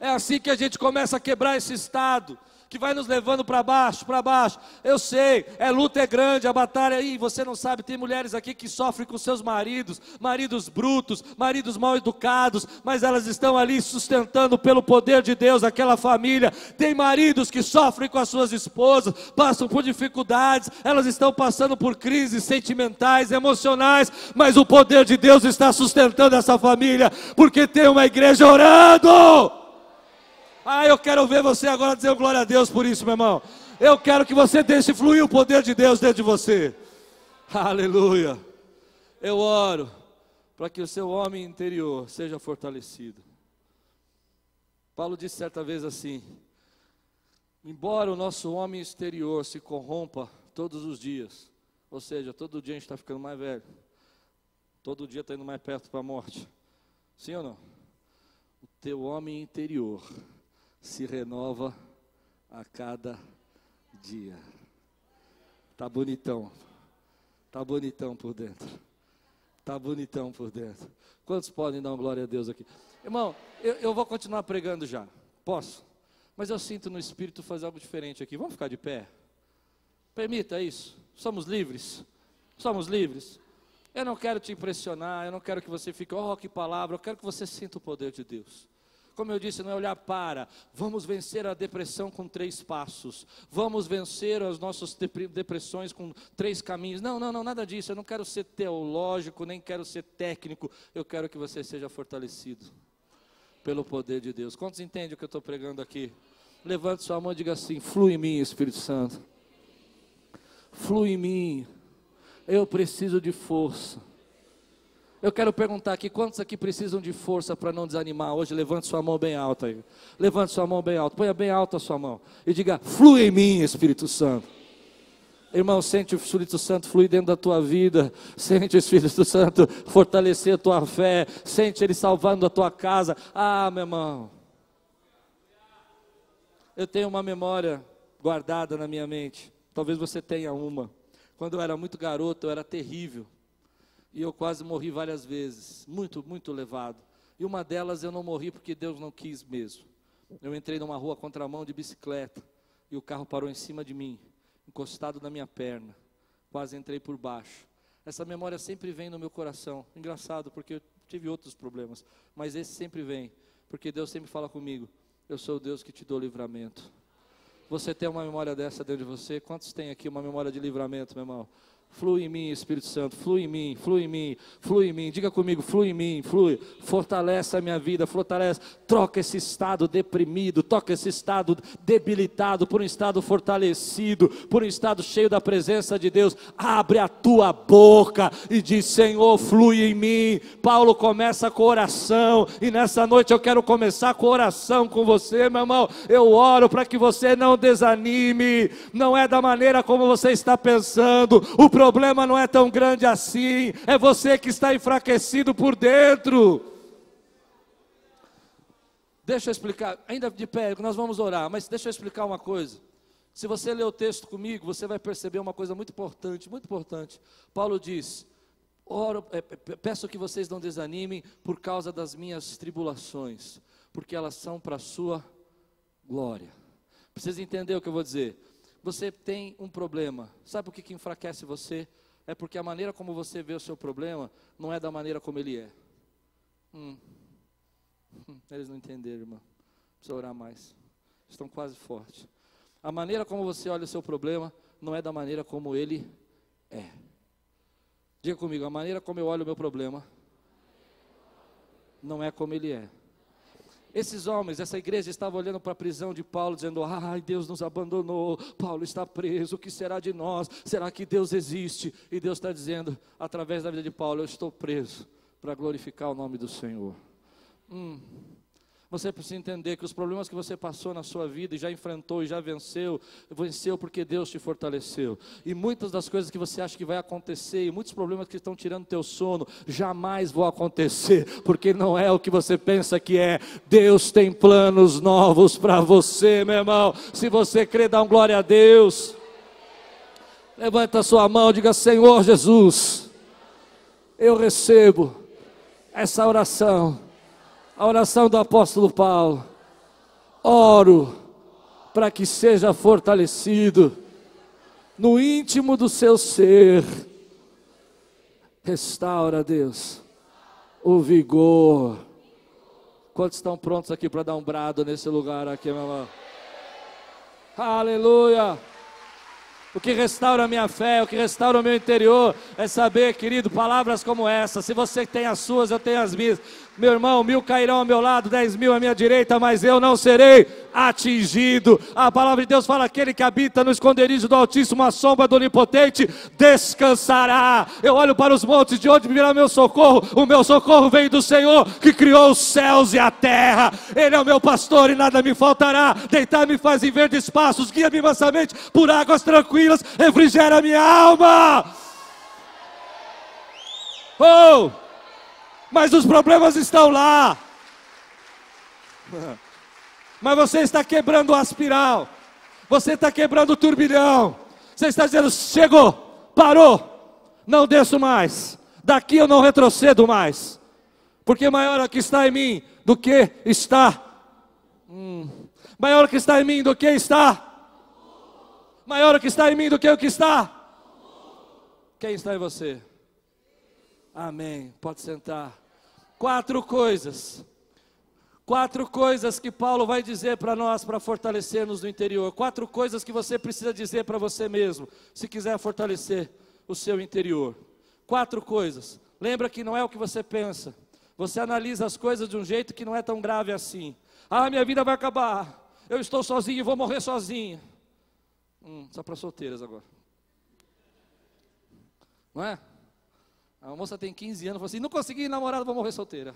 É assim que a gente começa a quebrar esse estado que vai nos levando para baixo, para baixo. Eu sei, é luta é grande, a batalha aí, você não sabe, tem mulheres aqui que sofrem com seus maridos, maridos brutos, maridos mal educados, mas elas estão ali sustentando pelo poder de Deus aquela família. Tem maridos que sofrem com as suas esposas, passam por dificuldades, elas estão passando por crises sentimentais, emocionais, mas o poder de Deus está sustentando essa família, porque tem uma igreja orando. Ah, eu quero ver você agora dizer glória a Deus por isso, meu irmão. Eu quero que você deixe fluir o poder de Deus dentro de você. Aleluia. Eu oro para que o seu homem interior seja fortalecido. Paulo disse certa vez assim: embora o nosso homem exterior se corrompa todos os dias, ou seja, todo dia a gente está ficando mais velho, todo dia está indo mais perto para a morte, sim ou não? O teu homem interior se renova a cada dia. Tá bonitão. Tá bonitão por dentro. Tá bonitão por dentro. Quantos podem dar uma glória a Deus aqui? Irmão, eu, eu vou continuar pregando já. Posso? Mas eu sinto no Espírito fazer algo diferente aqui. Vamos ficar de pé? Permita isso. Somos livres. Somos livres. Eu não quero te impressionar, eu não quero que você fique, oh, que palavra, eu quero que você sinta o poder de Deus. Como eu disse, não é olhar para. Vamos vencer a depressão com três passos. Vamos vencer as nossas depressões com três caminhos. Não, não, não, nada disso. Eu não quero ser teológico, nem quero ser técnico. Eu quero que você seja fortalecido pelo poder de Deus. Quantos entendem o que eu estou pregando aqui? Levante sua mão e diga assim: flui em mim, Espírito Santo. Flui em mim. Eu preciso de força. Eu quero perguntar aqui, quantos aqui precisam de força para não desanimar hoje? Levante sua mão bem alta aí. Levante sua mão bem alta. Ponha bem alta a sua mão. E diga, flui em mim, Espírito Santo. Irmão, sente o Espírito Santo fluir dentro da tua vida. Sente o Espírito Santo fortalecer a tua fé. Sente Ele salvando a tua casa. Ah, meu irmão. Eu tenho uma memória guardada na minha mente. Talvez você tenha uma. Quando eu era muito garoto, eu era terrível. E eu quase morri várias vezes, muito, muito levado. E uma delas eu não morri porque Deus não quis mesmo. Eu entrei numa rua contramão de bicicleta e o carro parou em cima de mim, encostado na minha perna. Quase entrei por baixo. Essa memória sempre vem no meu coração. Engraçado, porque eu tive outros problemas, mas esse sempre vem, porque Deus sempre fala comigo: Eu sou o Deus que te dou livramento. Você tem uma memória dessa dentro de você? Quantos tem aqui uma memória de livramento, meu irmão? Flui em mim, Espírito Santo, flui em mim, flui em mim, flui em mim. Diga comigo, flui em mim, flui. Fortalece a minha vida, fortalece. Troca esse estado deprimido, toca esse estado debilitado por um estado fortalecido, por um estado cheio da presença de Deus. Abre a tua boca e diz: Senhor, flui em mim. Paulo começa com oração e nessa noite eu quero começar com oração com você, meu irmão. Eu oro para que você não desanime. Não é da maneira como você está pensando. O problema não é tão grande assim, é você que está enfraquecido por dentro. Deixa eu explicar, ainda de pé, nós vamos orar, mas deixa eu explicar uma coisa. Se você ler o texto comigo, você vai perceber uma coisa muito importante, muito importante. Paulo diz: Oro, é, peço que vocês não desanimem por causa das minhas tribulações, porque elas são para a sua glória. Precisa entender o que eu vou dizer você tem um problema. Sabe por que, que enfraquece você? É porque a maneira como você vê o seu problema não é da maneira como ele é. Hum. hum eles não entenderam, irmão. Precisa orar mais. Estão quase fortes. A maneira como você olha o seu problema não é da maneira como ele é. Diga comigo, a maneira como eu olho o meu problema não é como ele é. Esses homens, essa igreja estava olhando para a prisão de Paulo, dizendo: Ai, Deus nos abandonou, Paulo está preso, o que será de nós? Será que Deus existe? E Deus está dizendo, através da vida de Paulo: Eu estou preso para glorificar o nome do Senhor. Hum. Você precisa entender que os problemas que você passou na sua vida e já enfrentou e já venceu, venceu porque Deus te fortaleceu. E muitas das coisas que você acha que vai acontecer, e muitos problemas que estão tirando teu sono, jamais vão acontecer, porque não é o que você pensa que é. Deus tem planos novos para você, meu irmão. Se você crê, dá um glória a Deus. Levanta sua mão, diga: Senhor Jesus, eu recebo essa oração a oração do apóstolo Paulo. Oro para que seja fortalecido no íntimo do seu ser. Restaura, Deus, o vigor. Quantos estão prontos aqui para dar um brado nesse lugar aqui, meu irmão? Aleluia! O que restaura a minha fé, o que restaura o meu interior, é saber, querido, palavras como essa. Se você tem as suas, eu tenho as minhas. Meu irmão, mil cairão ao meu lado, dez mil à minha direita, mas eu não serei atingido. A palavra de Deus fala: aquele que habita no esconderijo do Altíssimo, a sombra do Onipotente, descansará. Eu olho para os montes, de onde virá meu socorro? O meu socorro vem do Senhor, que criou os céus e a terra. Ele é o meu pastor e nada me faltará. Deitar-me faz em verdes passos, guia-me mansamente por águas tranquilas, refrigera minha alma. Oh! Mas os problemas estão lá. Mas você está quebrando o aspiral, você está quebrando o turbilhão, você está dizendo: chegou, parou, não desço mais, daqui eu não retrocedo mais, porque maior é o que está em mim do que está, hum, maior é o que está em mim do que está, maior é o que está em mim do que o que está. Quem está em você? Amém. Pode sentar. Quatro coisas. Quatro coisas que Paulo vai dizer para nós para fortalecer-nos no interior. Quatro coisas que você precisa dizer para você mesmo, se quiser fortalecer o seu interior. Quatro coisas. Lembra que não é o que você pensa. Você analisa as coisas de um jeito que não é tão grave assim. Ah, minha vida vai acabar. Eu estou sozinho e vou morrer sozinho. Hum, só para solteiras agora. Não é? A moça tem 15 anos, falou assim: não consegui namorado, vou morrer solteira.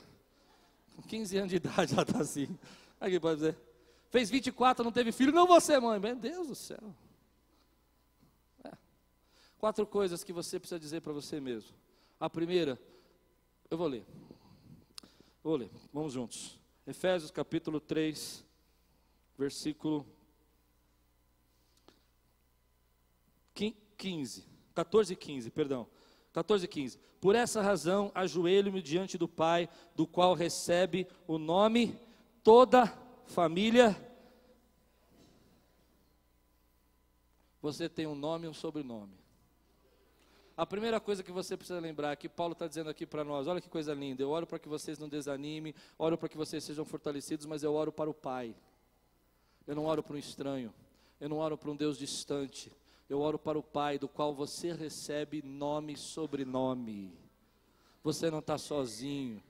Com 15 anos de idade, ela está assim. Aqui pode dizer. Fez 24, não teve filho, não você, mãe. Meu Deus do céu. É. Quatro coisas que você precisa dizer para você mesmo. A primeira, eu vou ler. Vou ler, vamos juntos. Efésios capítulo 3, versículo 15, 14 e 15, perdão. 14 e 15. Por essa razão, ajoelho-me diante do Pai, do qual recebe o nome toda família. Você tem um nome e um sobrenome. A primeira coisa que você precisa lembrar que Paulo está dizendo aqui para nós: olha que coisa linda, eu oro para que vocês não desanimem, oro para que vocês sejam fortalecidos, mas eu oro para o Pai. Eu não oro para um estranho. Eu não oro para um Deus distante. Eu oro para o Pai, do qual você recebe nome e sobrenome. Você não está sozinho.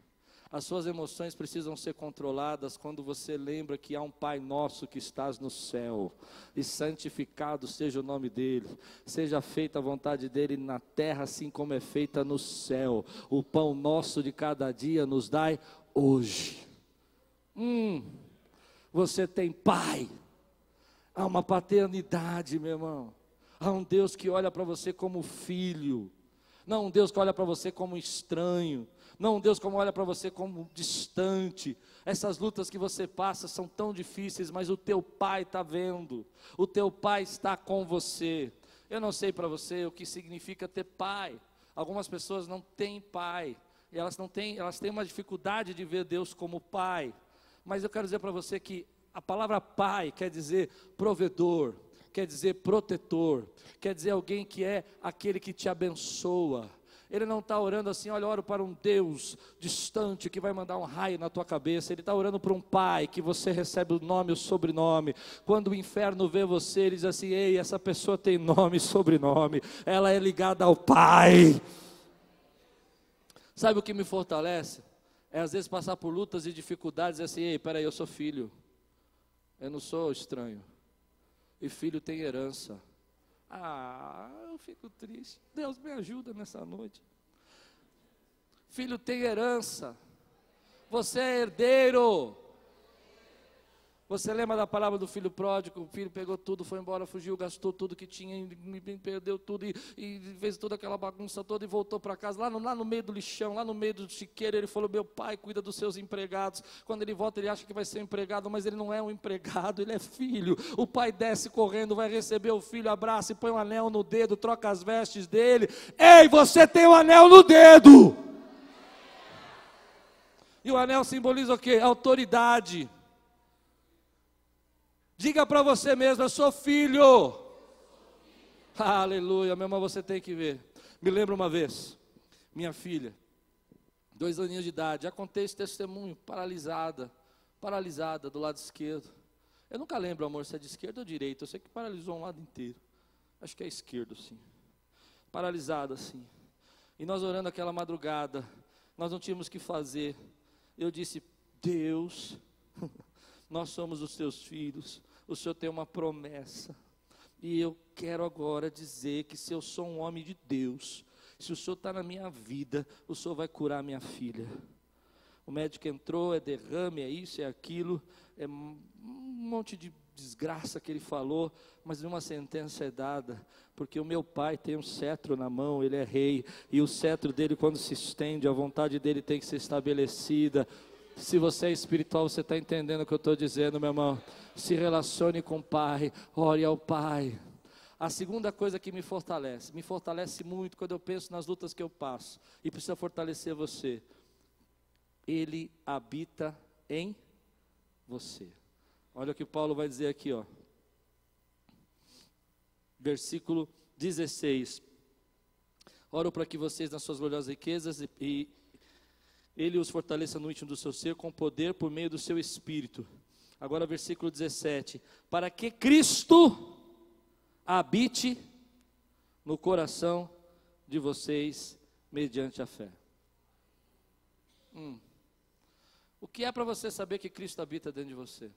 As suas emoções precisam ser controladas quando você lembra que há um Pai nosso que estás no céu, e santificado seja o nome dEle, seja feita a vontade dEle na terra, assim como é feita no céu. O pão nosso de cada dia nos dai hoje. Hum, você tem Pai, há uma paternidade, meu irmão, há um Deus que olha para você como filho, não um Deus que olha para você como estranho não um Deus como olha para você como distante. Essas lutas que você passa são tão difíceis, mas o teu pai está vendo. O teu pai está com você. Eu não sei para você o que significa ter pai. Algumas pessoas não têm pai. E elas não têm, elas têm uma dificuldade de ver Deus como pai. Mas eu quero dizer para você que a palavra pai quer dizer provedor, quer dizer protetor, quer dizer alguém que é aquele que te abençoa, ele não está orando assim, olha, oro para um Deus distante que vai mandar um raio na tua cabeça. Ele está orando para um pai que você recebe o nome e o sobrenome. Quando o inferno vê você, ele diz assim: ei, essa pessoa tem nome e sobrenome. Ela é ligada ao pai. Sabe o que me fortalece? É às vezes passar por lutas e dificuldades e assim, ei, peraí, eu sou filho. Eu não sou estranho. E filho tem herança. Ah, eu fico triste. Deus me ajuda nessa noite. Filho tem herança. Você é herdeiro. Você lembra da palavra do filho pródigo? O filho pegou tudo, foi embora, fugiu, gastou tudo que tinha, perdeu tudo e, e fez toda aquela bagunça toda e voltou para casa. Lá no, lá no meio do lixão, lá no meio do chiqueiro, ele falou: Meu pai cuida dos seus empregados. Quando ele volta, ele acha que vai ser um empregado, mas ele não é um empregado, ele é filho. O pai desce correndo, vai receber o filho, abraça e põe um anel no dedo, troca as vestes dele. Ei, você tem um anel no dedo! E o anel simboliza o quê? Autoridade. Diga para você mesmo, eu sou filho. Aleluia, meu irmão, você tem que ver. Me lembro uma vez, minha filha, dois aninhos de idade, já contei esse testemunho, paralisada, paralisada do lado esquerdo. Eu nunca lembro, amor, se é de esquerda ou direita, eu sei que paralisou um lado inteiro. Acho que é esquerdo, sim. Paralisada, assim. E nós orando aquela madrugada, nós não tínhamos que fazer. Eu disse, Deus, nós somos os teus filhos, o Senhor tem uma promessa. E eu quero agora dizer que se eu sou um homem de Deus, se o Senhor está na minha vida, o Senhor vai curar minha filha. O médico entrou, é derrame, é isso, é aquilo, é um monte de desgraça que ele falou, mas uma sentença é dada, porque o meu pai tem um cetro na mão, ele é rei, e o cetro dele, quando se estende, a vontade dele tem que ser estabelecida. Se você é espiritual, você está entendendo o que eu estou dizendo, meu irmão. Se relacione com o Pai, ore ao Pai. A segunda coisa que me fortalece, me fortalece muito quando eu penso nas lutas que eu passo, e precisa fortalecer você. Ele habita em você. Olha o que Paulo vai dizer aqui, ó. Versículo 16. Oro para que vocês, nas suas gloriosas riquezas e, e ele os fortaleça no íntimo do seu ser com poder por meio do seu espírito. Agora, versículo 17: Para que Cristo habite no coração de vocês mediante a fé. Hum. O que é para você saber que Cristo habita dentro de você?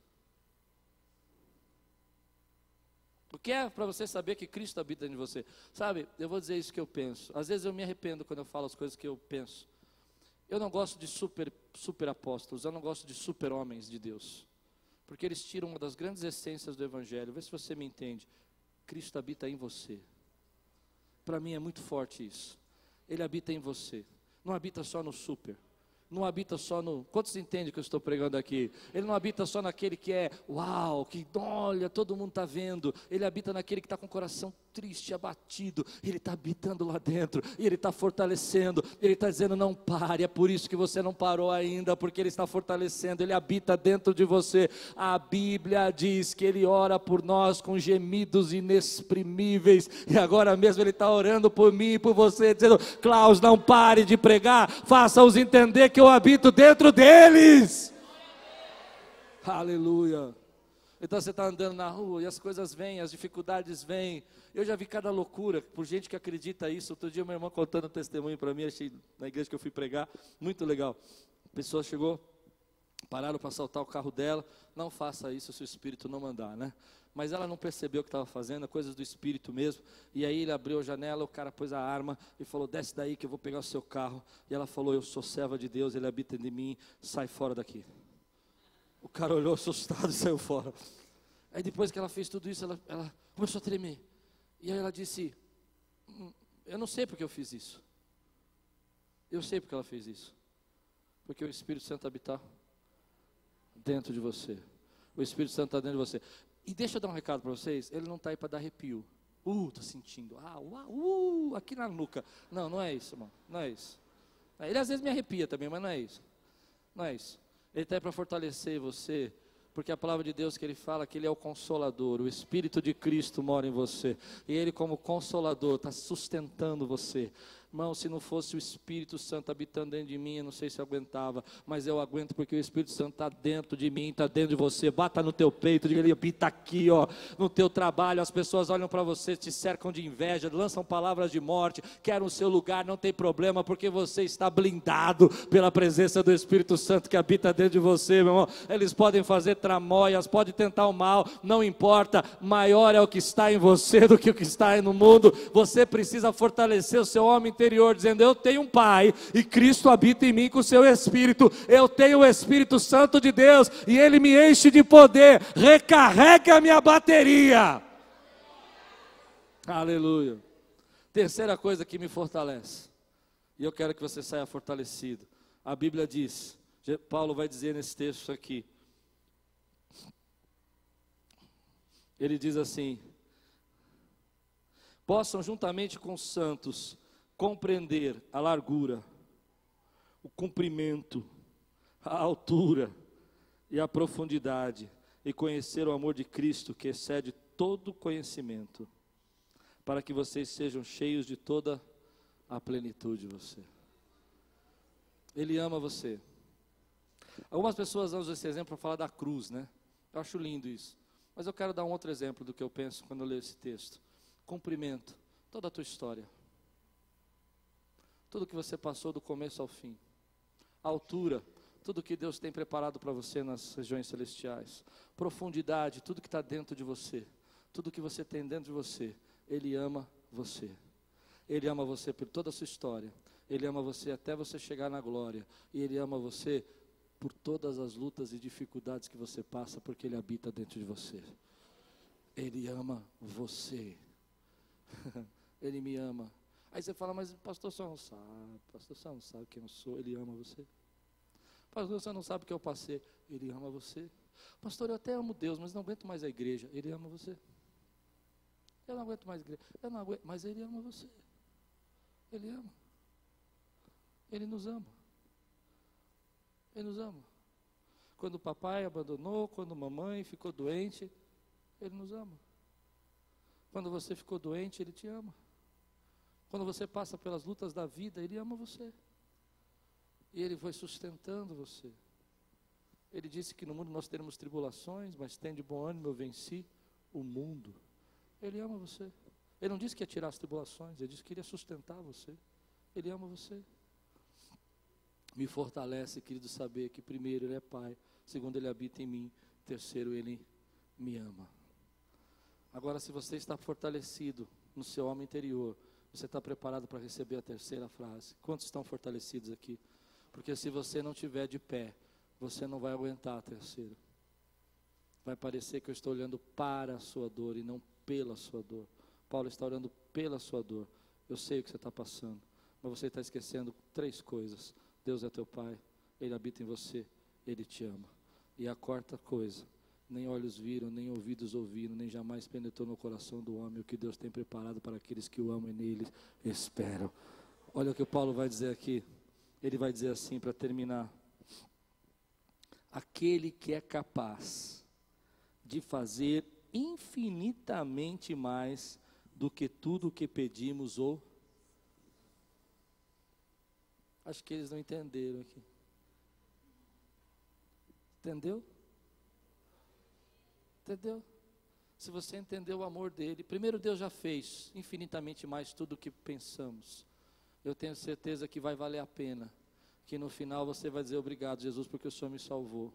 O que é para você saber que Cristo habita dentro de você? Sabe, eu vou dizer isso que eu penso. Às vezes eu me arrependo quando eu falo as coisas que eu penso. Eu não gosto de super, super apóstolos, eu não gosto de super homens de Deus. Porque eles tiram uma das grandes essências do Evangelho. Vê se você me entende. Cristo habita em você. Para mim é muito forte isso. Ele habita em você. Não habita só no super não habita só no. Quantos entendem que eu estou pregando aqui? Ele não habita só naquele que é uau, que olha, todo mundo está vendo. Ele habita naquele que está com o coração triste, abatido. Ele está habitando lá dentro e ele está fortalecendo. Ele está dizendo: não pare. É por isso que você não parou ainda, porque ele está fortalecendo. Ele habita dentro de você. A Bíblia diz que ele ora por nós com gemidos inexprimíveis. E agora mesmo ele está orando por mim e por você, dizendo: Klaus, não pare de pregar, faça-os entender que eu habito dentro deles. Aleluia. Então você está andando na rua e as coisas vêm, as dificuldades vêm. Eu já vi cada loucura por gente que acredita isso. Outro dia, minha irmã contando um testemunho para mim, achei na igreja que eu fui pregar, muito legal. A pessoa chegou, pararam para assaltar o carro dela. Não faça isso se o espírito não mandar, né? Mas ela não percebeu o que estava fazendo, coisas do espírito mesmo. E aí ele abriu a janela, o cara pôs a arma e falou: Desce daí que eu vou pegar o seu carro. E ela falou: Eu sou serva de Deus, ele habita em mim, sai fora daqui. O cara olhou assustado e saiu fora. Aí depois que ela fez tudo isso, ela, ela começou a tremer. E aí ela disse: hum, Eu não sei porque eu fiz isso. Eu sei porque ela fez isso. Porque o Espírito Santo habita dentro de você. O Espírito Santo está dentro de você. E deixa eu dar um recado para vocês: ele não está aí para dar arrepio. Uh, estou sentindo. Ah, uh, uh, aqui na nuca. Não, não é isso, irmão. Não é isso. Ele às vezes me arrepia também, mas não é isso. Não é isso. Ele está aí para fortalecer você, porque a palavra de Deus que ele fala que ele é o consolador, o Espírito de Cristo mora em você, e ele, como consolador, está sustentando você. Irmão, se não fosse o Espírito Santo habitando dentro de mim, eu não sei se eu aguentava, mas eu aguento porque o Espírito Santo está dentro de mim, está dentro de você. Bata no teu peito, diga ele habita aqui, ó, no teu trabalho. As pessoas olham para você, te cercam de inveja, lançam palavras de morte, querem o seu lugar, não tem problema, porque você está blindado pela presença do Espírito Santo que habita dentro de você, meu irmão. Eles podem fazer tramóias, podem tentar o mal, não importa, maior é o que está em você do que o que está no mundo. Você precisa fortalecer o seu homem dizendo: Eu tenho um Pai e Cristo habita em mim com o seu Espírito. Eu tenho o Espírito Santo de Deus e ele me enche de poder. Recarrega a minha bateria. Aleluia. Terceira coisa que me fortalece, e eu quero que você saia fortalecido. A Bíblia diz, Paulo vai dizer nesse texto aqui, ele diz assim: possam juntamente com os santos compreender a largura, o comprimento, a altura e a profundidade, e conhecer o amor de Cristo que excede todo conhecimento, para que vocês sejam cheios de toda a plenitude de você. Ele ama você. Algumas pessoas usam esse exemplo para falar da cruz, né? Eu acho lindo isso. Mas eu quero dar um outro exemplo do que eu penso quando eu leio esse texto. Cumprimento toda a tua história tudo que você passou do começo ao fim. A altura, tudo que Deus tem preparado para você nas regiões celestiais. Profundidade, tudo que está dentro de você. Tudo que você tem dentro de você. Ele ama você. Ele ama você por toda a sua história. Ele ama você até você chegar na glória. E Ele ama você por todas as lutas e dificuldades que você passa, porque Ele habita dentro de você. Ele ama você. Ele me ama. Aí você fala, mas pastor, você não sabe, pastor, você não sabe quem eu sou, ele ama você. Pastor, você não sabe o que eu passei, ele ama você. Pastor, eu até amo Deus, mas não aguento mais a igreja, ele ama você. Eu não aguento mais a igreja, eu não aguento, mas ele ama você. Ele ama. Ele nos ama. Ele nos ama. Quando o papai abandonou, quando a mamãe ficou doente, ele nos ama. Quando você ficou doente, ele te ama. Quando você passa pelas lutas da vida, Ele ama você. E Ele vai sustentando você. Ele disse que no mundo nós teremos tribulações, mas tem de bom ânimo, eu venci o mundo. Ele ama você. Ele não disse que ia tirar as tribulações, ele disse que iria sustentar você. Ele ama você. Me fortalece, querido, saber que primeiro Ele é Pai, segundo Ele habita em mim, terceiro Ele me ama. Agora, se você está fortalecido no seu homem interior, você está preparado para receber a terceira frase? Quantos estão fortalecidos aqui? Porque se você não tiver de pé, você não vai aguentar a terceira. Vai parecer que eu estou olhando para a sua dor e não pela sua dor. Paulo está olhando pela sua dor. Eu sei o que você está passando, mas você está esquecendo três coisas: Deus é teu Pai, Ele habita em você, Ele te ama. E a quarta coisa, nem olhos viram, nem ouvidos ouviram, nem jamais penetrou no coração do homem o que Deus tem preparado para aqueles que o amam e nele esperam. Olha o que o Paulo vai dizer aqui. Ele vai dizer assim para terminar: Aquele que é capaz de fazer infinitamente mais do que tudo o que pedimos ou. Acho que eles não entenderam aqui. Entendeu? Entendeu? Se você entender o amor dele, primeiro Deus já fez infinitamente mais tudo o que pensamos. Eu tenho certeza que vai valer a pena. Que no final você vai dizer obrigado, Jesus, porque o Senhor me salvou.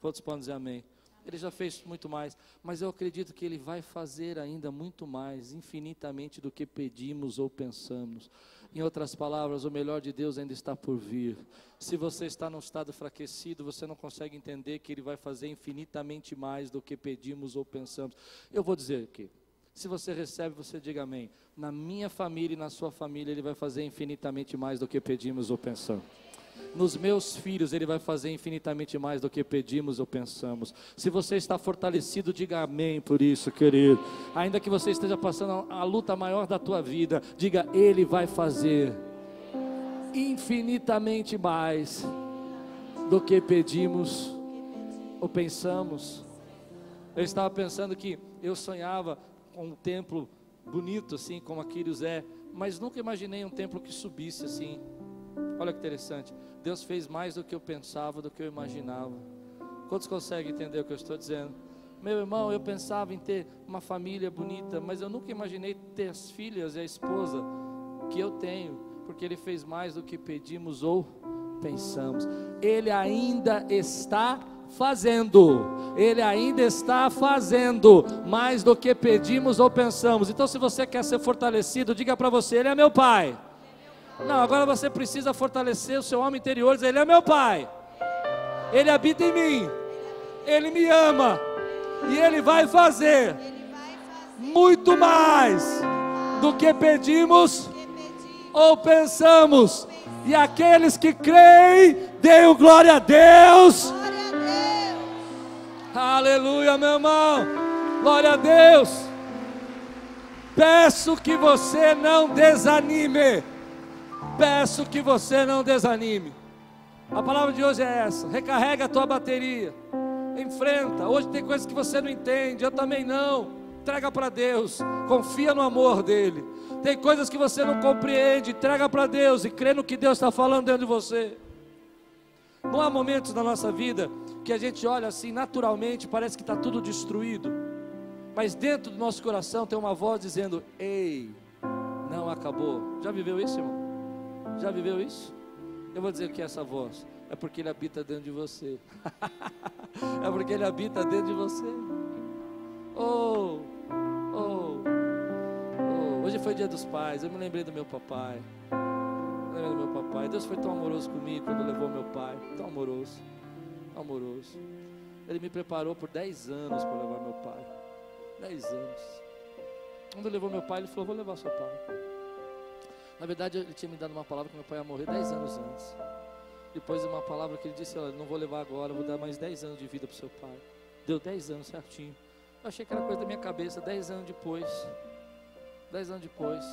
Quantos podem dizer amém? Ele já fez muito mais, mas eu acredito que Ele vai fazer ainda muito mais, infinitamente do que pedimos ou pensamos. Em outras palavras, o melhor de Deus ainda está por vir. Se você está num estado enfraquecido, você não consegue entender que Ele vai fazer infinitamente mais do que pedimos ou pensamos. Eu vou dizer aqui. Se você recebe, você diga amém. Na minha família e na sua família, Ele vai fazer infinitamente mais do que pedimos ou pensamos nos meus filhos, Ele vai fazer infinitamente mais do que pedimos ou pensamos. Se você está fortalecido, diga amém por isso, querido. Ainda que você esteja passando a luta maior da tua vida, diga, Ele vai fazer infinitamente mais do que pedimos ou pensamos. Eu estava pensando que eu sonhava com um templo bonito, assim, como Aquiles é, mas nunca imaginei um templo que subisse assim. Olha que interessante. Deus fez mais do que eu pensava, do que eu imaginava. Quantos conseguem entender o que eu estou dizendo? Meu irmão, eu pensava em ter uma família bonita, mas eu nunca imaginei ter as filhas e a esposa que eu tenho, porque Ele fez mais do que pedimos ou pensamos. Ele ainda está fazendo, Ele ainda está fazendo mais do que pedimos ou pensamos. Então, se você quer ser fortalecido, diga para você: Ele é meu Pai. Não, agora você precisa fortalecer o seu homem interior, dizer, Ele é meu Pai, Ele habita em mim, Ele me ama, e Ele vai fazer muito mais do que pedimos ou pensamos. E aqueles que creem, deem glória a Deus. Aleluia, meu irmão. Glória a Deus. Peço que você não desanime peço que você não desanime. A palavra de hoje é essa: recarrega a tua bateria, enfrenta. Hoje tem coisas que você não entende, eu também não. Entrega para Deus, confia no amor dEle. Tem coisas que você não compreende, entrega para Deus e crê no que Deus está falando dentro de você. Não há momentos na nossa vida que a gente olha assim naturalmente, parece que está tudo destruído, mas dentro do nosso coração tem uma voz dizendo: Ei, não acabou. Já viveu isso, irmão? Já viveu isso? Eu vou dizer que é essa voz é porque ele habita dentro de você. é porque ele habita dentro de você. Oh, oh, oh. Hoje foi dia dos pais. Eu me lembrei do meu papai. Eu lembrei do meu papai. Deus foi tão amoroso comigo quando levou meu pai. Tão amoroso. Tão amoroso. Ele me preparou por 10 anos para levar meu pai. 10 anos. Quando levou meu pai, ele falou: Vou levar seu pai. Na verdade, ele tinha me dado uma palavra que meu pai ia morrer 10 anos antes. Depois, uma palavra que ele disse: Olha, não vou levar agora, vou dar mais 10 anos de vida para o seu pai. Deu 10 anos certinho. Eu achei que era coisa da minha cabeça. 10 anos depois, 10 anos depois,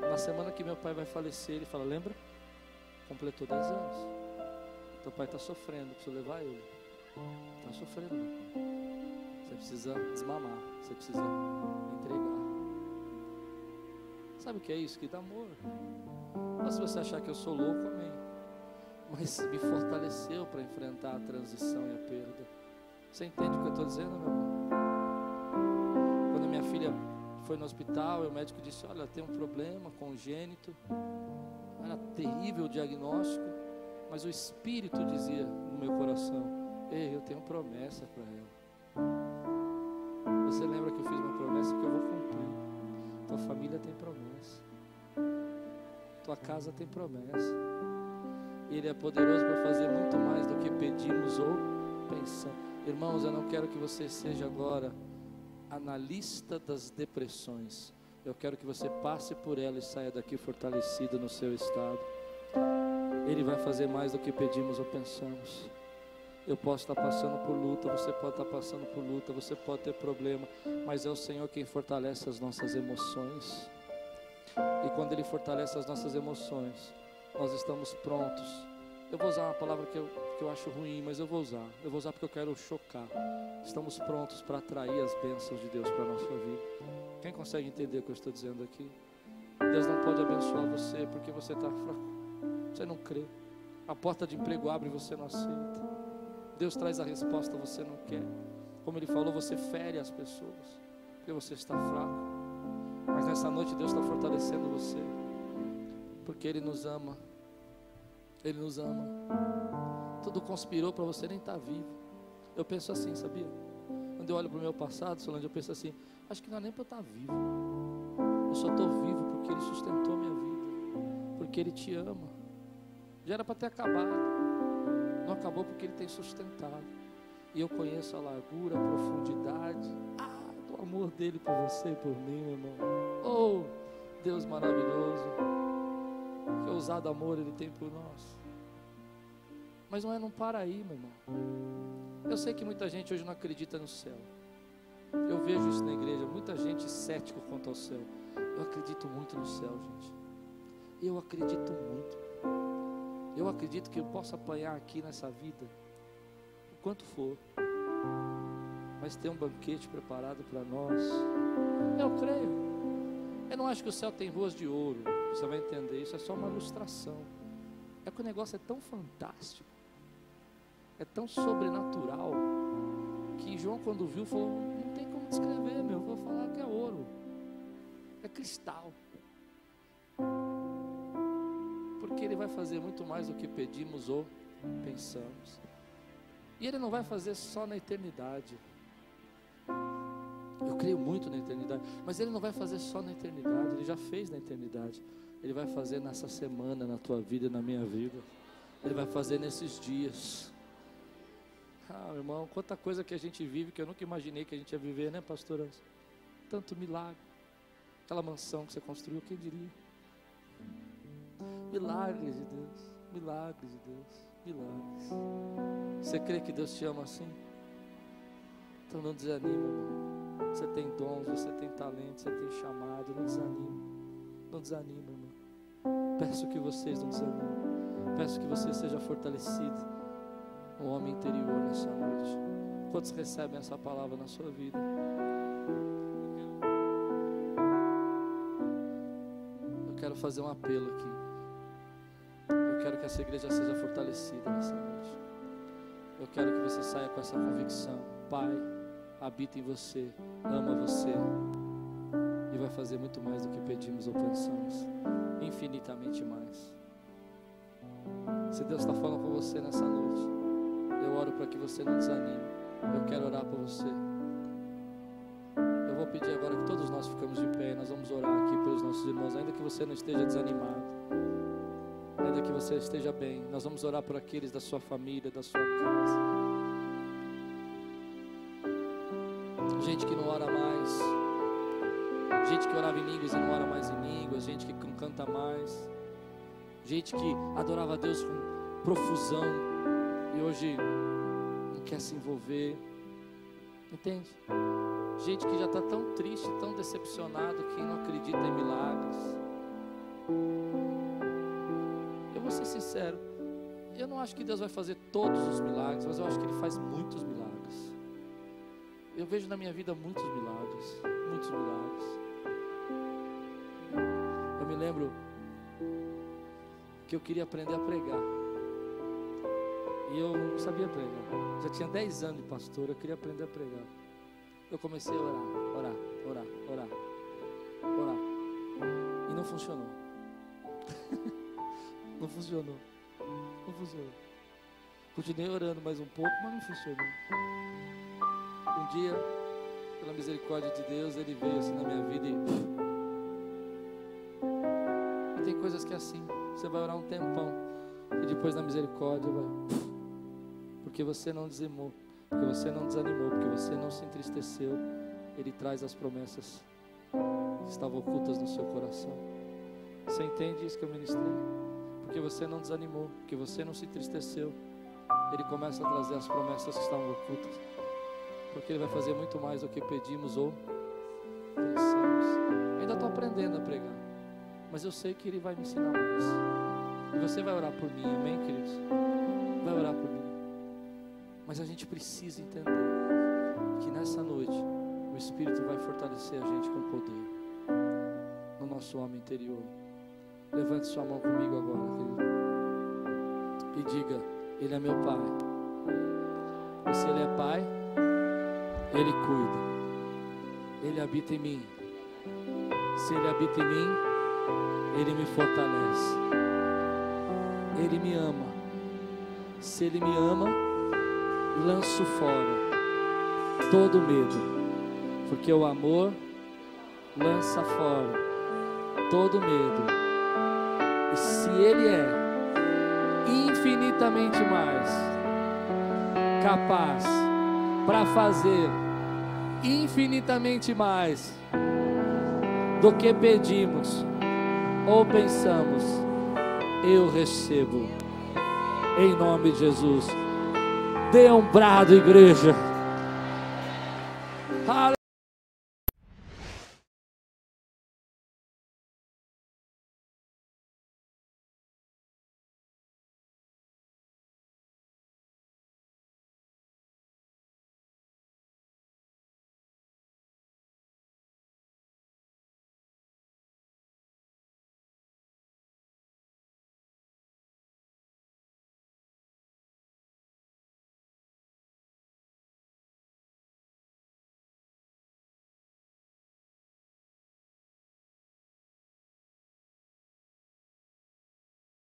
na semana que meu pai vai falecer, ele fala: Lembra? Completou 10 anos. Teu pai está sofrendo, preciso levar ele. Está sofrendo, meu pai. Você precisa desmamar, você precisa. Sabe o que é isso? Que dá amor. Mas se você achar que eu sou louco, amém. Mas me fortaleceu para enfrentar a transição e a perda. Você entende o que eu estou dizendo, meu irmão? Quando minha filha foi no hospital, o médico disse: Olha, tem um problema congênito. Era terrível o diagnóstico, mas o Espírito dizia no meu coração: Ei, eu tenho promessa para ela. Você lembra que eu fiz uma promessa que eu vou cumprir? Tua família tem promessa. Tua casa tem promessa. Ele é poderoso para fazer muito mais do que pedimos ou pensamos. Irmãos, eu não quero que você seja agora analista das depressões. Eu quero que você passe por ela e saia daqui fortalecido no seu estado. Ele vai fazer mais do que pedimos ou pensamos. Eu posso estar passando por luta, você pode estar passando por luta, você pode ter problema, mas é o Senhor quem fortalece as nossas emoções. E quando Ele fortalece as nossas emoções, nós estamos prontos. Eu vou usar uma palavra que eu, que eu acho ruim, mas eu vou usar. Eu vou usar porque eu quero chocar. Estamos prontos para atrair as bênçãos de Deus para a nossa vida. Quem consegue entender o que eu estou dizendo aqui? Deus não pode abençoar você porque você está fraco. Você não crê. A porta de emprego abre e você não aceita. Deus traz a resposta, você não quer. Como ele falou, você fere as pessoas, porque você está fraco. Nessa noite Deus está fortalecendo você, porque Ele nos ama. Ele nos ama. Tudo conspirou para você nem estar tá vivo. Eu penso assim, sabia? Quando eu olho para o meu passado, Solange, eu penso assim: acho que não é nem para estar tá vivo. Eu só estou vivo porque Ele sustentou minha vida, porque Ele te ama. Já era para ter acabado, não acabou porque Ele tem sustentado. E eu conheço a largura, a profundidade, ah, do amor dele por você e por mim, meu irmão. Oh, Deus maravilhoso. Que ousado amor Ele tem por nós. Mas não é não para aí, meu irmão. Eu sei que muita gente hoje não acredita no céu. Eu vejo isso na igreja, muita gente cético quanto ao céu. Eu acredito muito no céu, gente. Eu acredito muito. Eu acredito que eu posso apanhar aqui nessa vida o quanto for. Mas tem um banquete preparado para nós. Eu creio. Eu não acho que o céu tem ruas de ouro. Você vai entender, isso é só uma ilustração. É que o negócio é tão fantástico, é tão sobrenatural, que João, quando viu, falou: Não tem como descrever, meu. Vou falar que é ouro, é cristal. Porque Ele vai fazer muito mais do que pedimos ou pensamos. E Ele não vai fazer só na eternidade. Eu creio muito na eternidade, mas Ele não vai fazer só na eternidade, Ele já fez na eternidade. Ele vai fazer nessa semana, na tua vida na minha vida. Ele vai fazer nesses dias. Ah, meu irmão, quanta coisa que a gente vive que eu nunca imaginei que a gente ia viver, né, pastora? Tanto milagre. Aquela mansão que você construiu, quem diria? Milagres de Deus, milagres de Deus, milagres. Você crê que Deus te ama assim? Então não desanima, irmão. Você tem dons, você tem talento, você tem chamado, não desanima. Não desanima, irmão. Peço que vocês não desanimem. Peço que você seja fortalecido. Um homem interior nessa noite. Quantos recebem essa palavra na sua vida? Eu quero fazer um apelo aqui. Eu quero que essa igreja seja fortalecida nessa noite. Eu quero que você saia com essa convicção. Pai, habita em você, ama você e vai fazer muito mais do que pedimos ou pensamos, infinitamente mais. Se Deus está falando com você nessa noite, eu oro para que você não desanime. Eu quero orar por você. Eu vou pedir agora que todos nós ficamos de pé. Nós vamos orar aqui pelos nossos irmãos, ainda que você não esteja desanimado, ainda que você esteja bem. Nós vamos orar por aqueles da sua família, da sua casa. Gente que não ora mais, gente que orava em línguas e não ora mais em línguas, gente que não canta mais gente que adorava a Deus com profusão e hoje não quer se envolver, entende? Gente que já está tão triste, tão decepcionado que não acredita em milagres. Eu vou ser sincero, eu não acho que Deus vai fazer todos os milagres, mas eu acho que Ele faz muitos milagres. Eu vejo na minha vida muitos milagres, muitos milagres. Eu me lembro que eu queria aprender a pregar. E eu não sabia pregar. Já tinha 10 anos de pastor, eu queria aprender a pregar. Eu comecei a orar, orar, orar, orar, orar. E não funcionou. não funcionou. Não funcionou. Continuei orando mais um pouco, mas não funcionou. Um dia, pela misericórdia de Deus, ele veio assim na minha vida e. E tem coisas que é assim. Você vai orar um tempão. E depois na misericórdia vai. Porque você não desanimou. Porque você não desanimou. Porque você não se entristeceu. Ele traz as promessas que estavam ocultas no seu coração. Você entende isso que eu ministrei? Porque você não desanimou. Porque você não se entristeceu. Ele começa a trazer as promessas que estavam ocultas. Porque Ele vai fazer muito mais do que pedimos ou pensamos. Ainda estou aprendendo a pregar mas eu sei que Ele vai me ensinar mais. E você vai orar por mim, amém, queridos? Vai orar por mim. Mas a gente precisa entender que nessa noite o Espírito vai fortalecer a gente com poder no nosso homem interior. Levante sua mão comigo agora, querido. E diga: Ele é meu Pai. E se Ele é Pai, Ele cuida. Ele habita em mim. Se Ele habita em mim, Ele me fortalece. Ele me ama. Se Ele me ama, lanço fora todo medo, porque o amor lança fora todo medo. E se Ele é infinitamente mais capaz para fazer infinitamente mais do que pedimos ou pensamos, eu recebo, em nome de Jesus. Dê um brado, igreja.